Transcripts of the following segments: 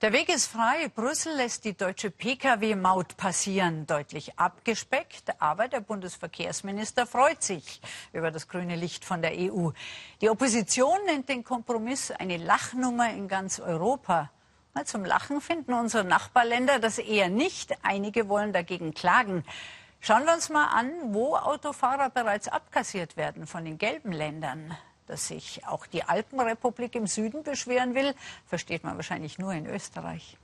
Der Weg ist frei. Brüssel lässt die deutsche Pkw-Maut passieren. Deutlich abgespeckt, aber der Bundesverkehrsminister freut sich über das grüne Licht von der EU. Die Opposition nennt den Kompromiss eine Lachnummer in ganz Europa. Mal zum Lachen finden unsere Nachbarländer das eher nicht. Einige wollen dagegen klagen. Schauen wir uns mal an, wo Autofahrer bereits abkassiert werden von den gelben Ländern dass sich auch die Alpenrepublik im Süden beschweren will, versteht man wahrscheinlich nur in Österreich.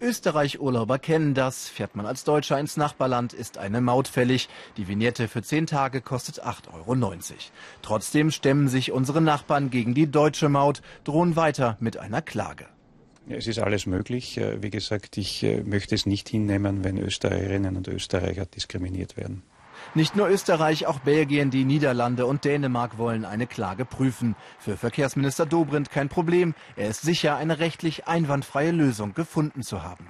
Österreich-Urlauber kennen das. Fährt man als Deutscher ins Nachbarland, ist eine Maut fällig. Die Vignette für zehn Tage kostet 8,90 Euro. Trotzdem stemmen sich unsere Nachbarn gegen die deutsche Maut, drohen weiter mit einer Klage. Es ist alles möglich. Äh, wie gesagt, ich äh, möchte es nicht hinnehmen, wenn Österreicherinnen und Österreicher diskriminiert werden. Nicht nur Österreich, auch Belgien, die Niederlande und Dänemark wollen eine Klage prüfen. Für Verkehrsminister Dobrindt kein Problem. Er ist sicher, eine rechtlich einwandfreie Lösung gefunden zu haben.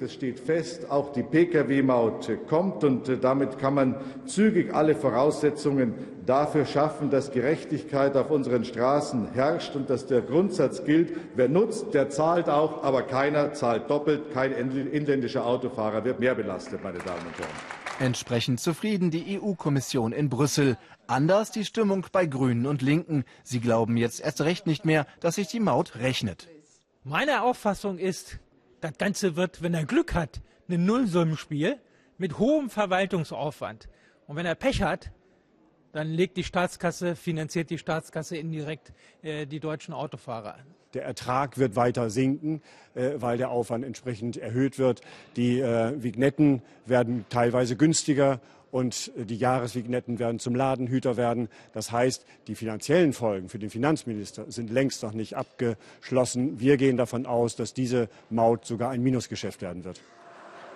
Es steht fest, auch die Pkw-Maut kommt und äh, damit kann man zügig alle Voraussetzungen dafür schaffen, dass Gerechtigkeit auf unseren Straßen herrscht und dass der Grundsatz gilt, wer nutzt, der zahlt auch, aber keiner zahlt doppelt. Kein inländischer Autofahrer wird mehr belastet, meine Damen und Herren. Entsprechend zufrieden die EU-Kommission in Brüssel. Anders die Stimmung bei Grünen und Linken. Sie glauben jetzt erst recht nicht mehr, dass sich die Maut rechnet. Meine Auffassung ist, das Ganze wird, wenn er Glück hat, ein Nullsummenspiel mit hohem Verwaltungsaufwand. Und wenn er Pech hat, dann legt die Staatskasse, finanziert die Staatskasse indirekt äh, die deutschen Autofahrer. Der Ertrag wird weiter sinken, äh, weil der Aufwand entsprechend erhöht wird. Die äh, Vignetten werden teilweise günstiger und die Jahresvignetten werden zum Ladenhüter werden. Das heißt, die finanziellen Folgen für den Finanzminister sind längst noch nicht abgeschlossen. Wir gehen davon aus, dass diese Maut sogar ein Minusgeschäft werden wird.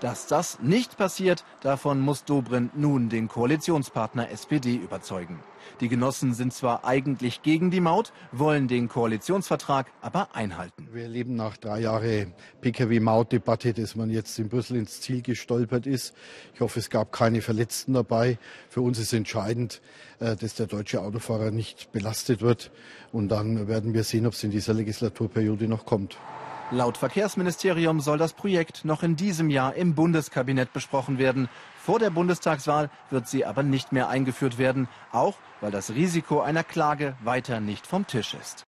Dass das nicht passiert, davon muss Dobrindt nun den Koalitionspartner SPD überzeugen. Die Genossen sind zwar eigentlich gegen die Maut, wollen den Koalitionsvertrag aber einhalten. Wir erleben nach drei Jahren Pkw-Maut-Debatte, dass man jetzt in Brüssel ins Ziel gestolpert ist. Ich hoffe, es gab keine Verletzten dabei. Für uns ist entscheidend, äh, dass der deutsche Autofahrer nicht belastet wird. Und dann werden wir sehen, ob es in dieser Legislaturperiode noch kommt. Laut Verkehrsministerium soll das Projekt noch in diesem Jahr im Bundeskabinett besprochen werden. Vor der Bundestagswahl wird sie aber nicht mehr eingeführt werden, auch weil das Risiko einer Klage weiter nicht vom Tisch ist.